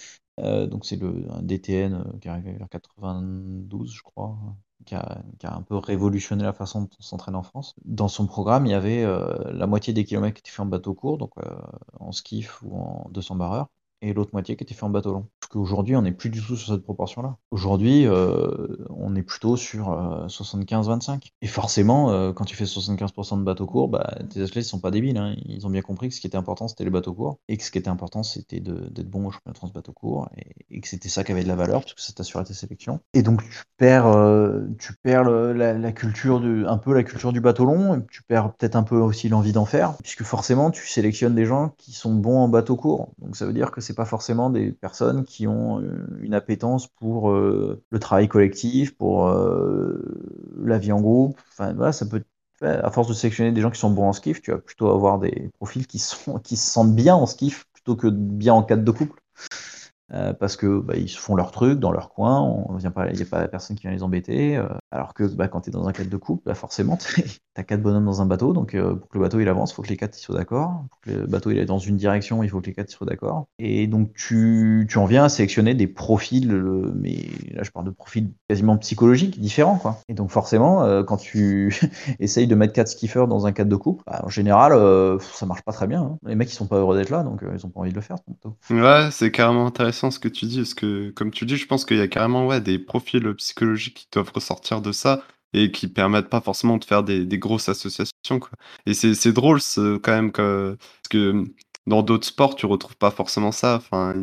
donc c'est le un DTN, qui est arrivé vers 92 je crois qui a, un peu révolutionné la façon dont on s'entraîne en France. Dans son programme, il y avait euh, la moitié des kilomètres qui étaient faits en bateau court, euh, en skiff ou en 200 barreurs, et l'autre moitié qui était fait en bateau long. Parce qu'aujourd'hui, on n'est plus du tout sur cette proportion-là. Aujourd'hui, euh, on est plutôt sur 75-25. Euh, et forcément, euh, quand tu fais 75% de bateaux courts, bah, tes athlètes ne sont pas débiles. Hein. Ils ont bien compris que ce qui était important, c'était les bateaux courts. Et que ce qui était important, c'était d'être bon au championnat de France bateau court. Et, que c'était ça qui avait de la valeur, parce que ça t'assurait tes sélections. Et donc, tu perds, tu perds la, culture un peu la culture du bateau long. Et tu perds peut-être un peu aussi l'envie d'en faire. Puisque forcément, tu sélectionnes des gens qui sont bons en bateau court. Donc, ça veut dire que c'est pas forcément des personnes qui ont euh, une appétence pour euh, le travail collectif, pour euh, la vie en groupe. Enfin, ça peut à force de sélectionner des gens qui sont bons en skiff, tu vas plutôt avoir des profils qui, sont, qui se sentent bien en skiff plutôt que bien en cadre de couple. Parce que bah, ils font leur truc dans leur coin, on vient pas, il n'y a pas personne qui vient les embêter. alors que bah, quand tu es dans un cadre de couple, bah, forcément, tu as quatre bonhommes dans un bateau, donc pour que le bateau il avance, il faut que les quatre soient d'accord. Pour que le bateau il est dans une direction, il faut que les quatre soient d'accord. Et donc tu, en viens à sélectionner des profils, mais là je parle de profils quasiment psychologiques différents. Quoi. Et donc forcément, quand tu essayes de mettre quatre skiffers dans un cadre de couple, en général, ça marche pas très bien. Hein. Les mecs ils sont pas heureux d'être là, donc ils ont pas envie de le faire. Ouais, c'est carrément intéressant ce que tu dis, parce que, comme tu dis, je pense qu'il y a carrément ouais, des profils psychologiques qui doivent ressortir de ça et qui permettent pas forcément de faire des, grosses associations. Quoi. Et c'est drôle quand même, que, parce que dans d'autres sports, tu retrouves pas forcément ça. Enfin,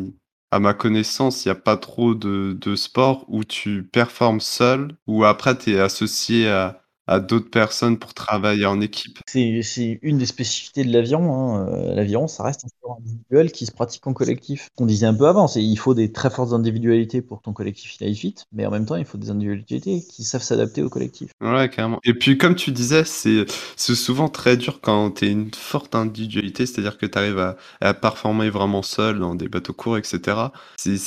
à ma connaissance, il n'y a pas trop de, de sports où tu performes seul, ou après tu es associé à, à d'autres personnes pour travailler en équipe. C'est une des spécificités de l'avion. Hein. Euh, l'avion, ça reste un sport individuel qui se pratique en collectif. On disait un peu avant, c'est il faut des très fortes individualités pour que ton collectif il aille vite, mais en même temps, il faut des individualités qui savent s'adapter au collectif. Ouais, carrément. Et puis, comme tu disais, c'est souvent très dur quand tu es une forte individualité, c'est-à-dire que tu arrives à, à, performer vraiment seul dans des bateaux courts, etc. C'est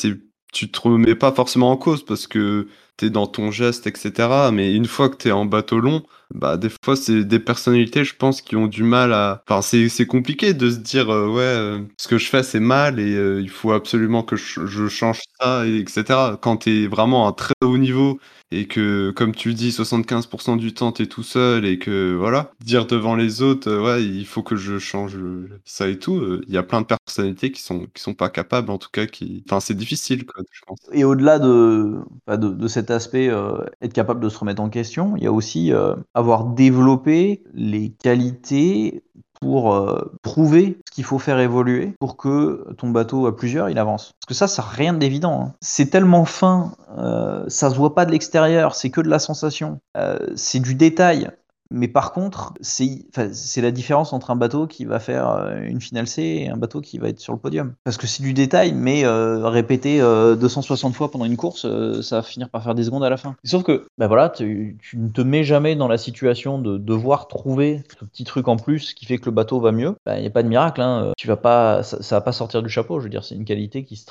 tu te remets pas forcément en cause parce que tu es dans ton geste, etc. Mais une fois que tu es en bateau long, bah des fois c'est des personnalités, je pense, qui ont du mal à. Enfin, c'est compliqué de se dire euh, ouais, euh, ce que je fais c'est mal et euh, il faut absolument que je, change ça, et etc. Quand tu es vraiment un très niveau et que, comme tu dis, 75% du temps, tu es tout seul et que voilà, dire devant les autres, heu, ouais, il faut que je change, ça et tout, heu, il y a plein de personnalités qui sont qui sont pas capables, en tout cas, qui enfin, c'est difficile, quoi, je pense. Et au-delà de, bah, de cet aspect, heu, être capable de se remettre en question, il y a aussi, avoir développé les qualités pour, heu, prouver ce qu'il faut faire évoluer pour que ton bateau à plusieurs, il avance. Parce que ça, ça rien d'évident, hein. C'est tellement fin, heu, ça se voit pas de l'extérieur, c'est que de la sensation. Heu, c'est du détail. Mais par contre, c'est la différence entre un bateau qui va faire, heu, une finale C et un bateau qui va être sur le podium. Parce que c'est du détail, mais heu, répété, heu, 260 fois pendant une course, ça va finir par faire des secondes à la fin. Sauf que, bah, voilà, tu ne te mets jamais dans la situation de devoir trouver ce petit truc en plus qui fait que le bateau va mieux. Bah, il y a pas de miracle, hein, tu vas pas ça ça va pas sortir du chapeau. Je veux dire, c'est une qualité qui se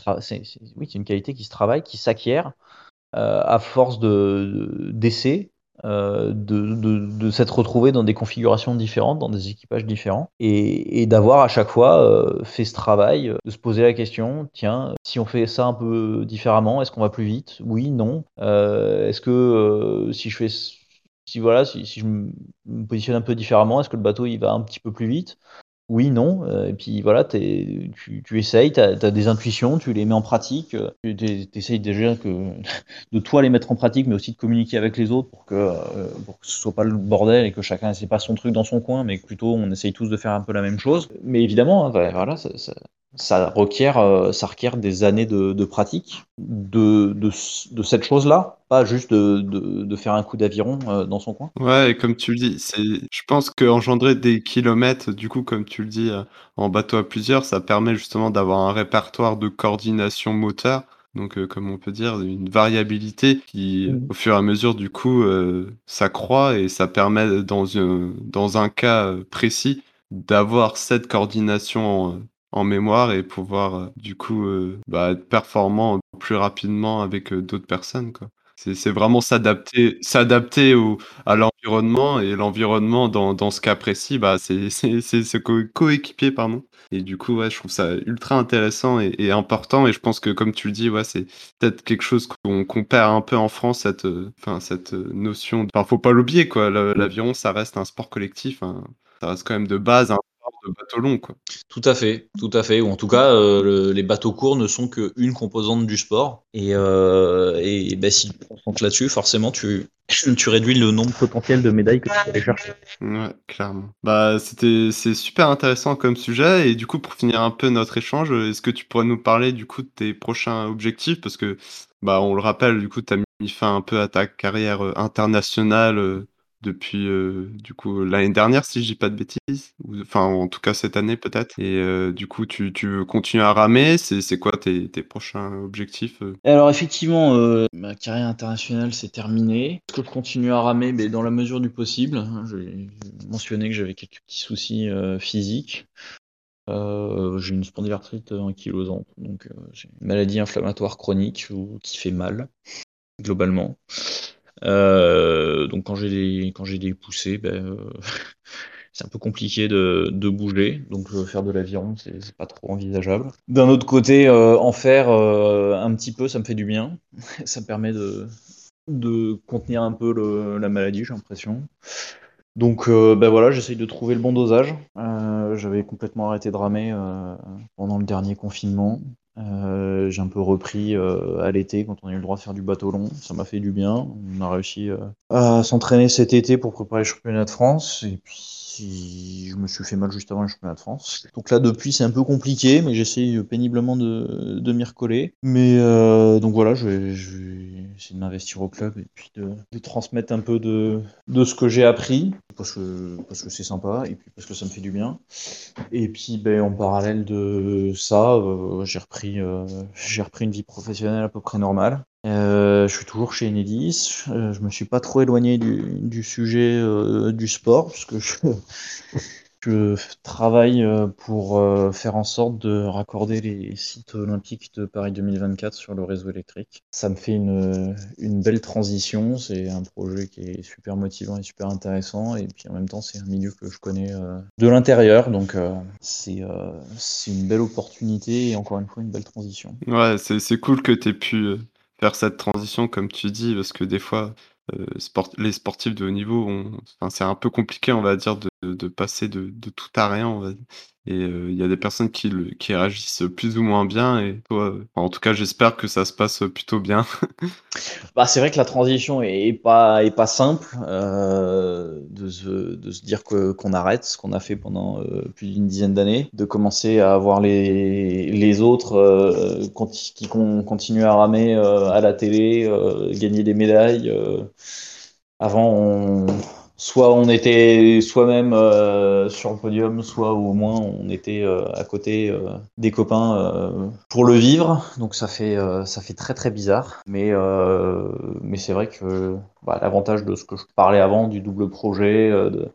oui, une qualité qui se travaille, qui s'acquiert, à force de d'essais, euh, de, de, de s'être retrouvé dans des configurations différentes, dans des équipages différents, et, et d'avoir à chaque fois euh, fait ce travail, euh, de se poser la question, tiens, si on fait ça un peu différemment, est-ce qu'on va plus vite? Oui, non. Est-ce que si je fais si voilà, si, si je me positionne un peu différemment, est-ce que le bateau il va un petit peu plus vite? Oui, non, euh, et puis voilà, tu, tu essayes, tu as, des intuitions, tu les mets en pratique, euh, tu essayes déjà que, de toi les mettre en pratique, mais aussi de communiquer avec les autres pour que, euh, pour que ce soit pas le bordel et que chacun essaie pas son truc dans son coin, mais que plutôt on essaye tous de faire un peu la même chose. Mais évidemment, hein, voilà, ça, ça, requiert, ça requiert des années de, de pratique de, de, de cette chose-là, pas juste de, de, faire un coup d'aviron dans son coin. Ouais, et comme tu le dis, je pense qu'engendrer des kilomètres, du coup, comme tu le dis, euh, en bateau à plusieurs, ça permet justement d'avoir un répertoire de coordination moteur. Donc, comme on peut dire, une variabilité qui, mmh. au fur et à mesure, du coup, s'accroît et ça permet, dans un, dans un cas précis, d'avoir cette coordination en mémoire et pouvoir, du coup, bah, être performant plus rapidement avec, d'autres personnes, quoi. C'est vraiment s'adapter à l'environnement et l'environnement dans dans ce cas précis, bah, c'est ce co coéquipier, pardon et du coup, ouais, je trouve ça ultra intéressant et important et je pense que comme tu le dis, ouais, c'est peut-être quelque chose qu'on perd un peu en France, cette, enfin, cette, notion enfin, faut pas l'oublier, quoi. l'aviron, ça reste un sport collectif, hein. Ça reste quand même de base de bateau long, quoi. Tout à fait, tout à fait. Ou en tout cas, euh, les bateaux courts ne sont qu'une composante du sport. Et, euh, et bah, si tu te concentres là-dessus, forcément, tu, tu réduis le nombre potentiel de médailles que tu peux aller chercher. Ouais, clairement. Bah, c'était, c'est super intéressant comme sujet. Et du coup, pour finir un peu notre échange, est-ce que tu pourrais nous parler du coup de tes prochains objectifs? Parce que, bah, on le rappelle, du coup, tu as mis fin un peu à ta carrière euh, internationale depuis, heu, du coup, l'année dernière, si je dis pas de bêtises? Ou enfin, en tout cas cette année peut-être et heu, du coup, tu tu veux continuer à ramer? C'est quoi tes prochains objectifs, Alors effectivement, euh, ma carrière internationale, c'est terminé. Est-ce que je continue à ramer? Mais dans la mesure du possible, hein. J'ai mentionné que j'avais quelques petits soucis, euh, physiques. Euh, j'ai une spondylarthrite ankylosante, donc j'ai une maladie inflammatoire chronique qui fait mal, globalement. Euh, donc quand j'ai des des poussées, ben, euh, c'est un peu compliqué de, de bouger, donc euh, faire de l'aviron, c'est pas trop envisageable. D'un autre côté, en faire un petit peu, ça me fait du bien. ça me permet de, de contenir un peu la maladie, j'ai l'impression. Donc ben voilà, j'essaye de trouver le bon dosage. J'avais complètement arrêté de ramer pendant le dernier confinement. Euh, j'ai un peu repris euh, à l'été quand on a eu le droit de faire du bateau long. Ça m'a fait du bien. On a réussi euh, à s'entraîner cet été pour préparer le championnat de France. Et je me suis fait mal juste avant le championnat de France. Donc là, depuis, c'est un peu compliqué, mais j'essaye péniblement de, de m'y recoller. Mais donc voilà, je vais, essayer de m'investir au club et puis de, de transmettre un peu de, de ce que j'ai appris parce que parce que c'est sympa et puis parce que ça me fait du bien. Et puis ben, en parallèle de ça, euh, j'ai repris euh, j'ai repris une vie professionnelle à peu près normale. Euh, je suis toujours chez Enedis. je me suis pas trop éloigné du, sujet du sport parce que je, travaille euh, pour euh, faire en sorte de raccorder les sites olympiques de Paris 2024 sur le réseau électrique. Ça me fait une, une belle transition. C'est un projet qui est super motivant et super intéressant. Et puis en même temps, c'est un milieu que je connais euh, de l'intérieur. Donc c'est une belle opportunité et encore une fois une belle transition. Ouais, c'est cool que tu aies pu faire cette transition comme tu dis, parce que des fois, euh, les sportifs de haut niveau enfin, c'est un peu compliqué, on va dire, de de passer de tout à rien, et il y a des personnes qui réagissent plus ou moins bien et toi, en tout cas, j'espère que ça se passe, plutôt bien. Bah, c'est vrai que la transition est pas simple, euh, de se dire qu'on arrête ce qu'on a fait pendant, euh, plus d'une dizaine d'années, de commencer à voir les autres, euh, qui continuent à ramer, à la télé, gagner des médailles, avant on soit on était soi-même euh, sur le podium, soit au moins on était euh, à côté euh, des copains pour le vivre. Donc ça fait ça fait très très bizarre. Mais mais c'est vrai que bah, l'avantage de ce que je parlais avant du double projet, de,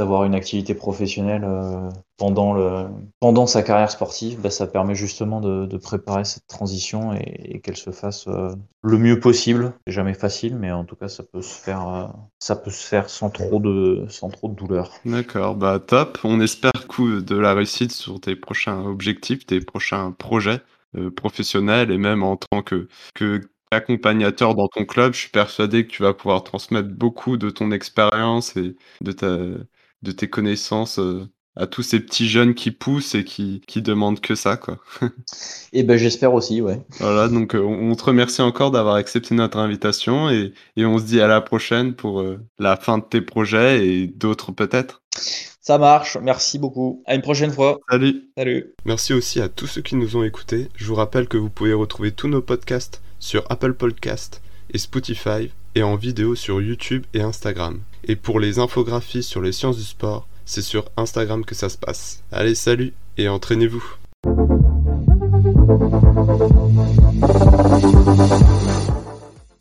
d'avoir une activité professionnelle euh, pendant, le, pendant sa carrière sportive, bah, ça permet justement de, préparer cette transition et, qu'elle se fasse euh, le mieux possible. C'est jamais facile, mais en tout cas, ça peut se faire, euh, ça peut se faire sans trop de, sans trop de douleur. D'accord, bah top. On espère coup de la réussite sur tes prochains objectifs, tes prochains projets professionnels et même en tant que, que accompagnateur dans ton club, je suis persuadé que tu vas pouvoir transmettre beaucoup de ton expérience et de ta, de tes connaissances euh, à tous ces petits jeunes qui poussent et qui, qui demandent que ça, quoi. et eh ben j'espère aussi, ouais. Voilà, donc euh, on, te remercie encore d'avoir accepté notre invitation et, et, on se dit à la prochaine pour euh, la fin de tes projets et d'autres peut-être. Ça marche, merci beaucoup. À une prochaine fois. Salut. Salut. Merci aussi à tous ceux qui nous ont écoutés. Je vous rappelle que vous pouvez retrouver tous nos podcasts sur Apple Podcast et Spotify et en vidéo sur YouTube et Instagram. Et pour les infographies sur les sciences du sport, c'est sur Instagram que ça se passe. Allez, salut et entraînez-vous.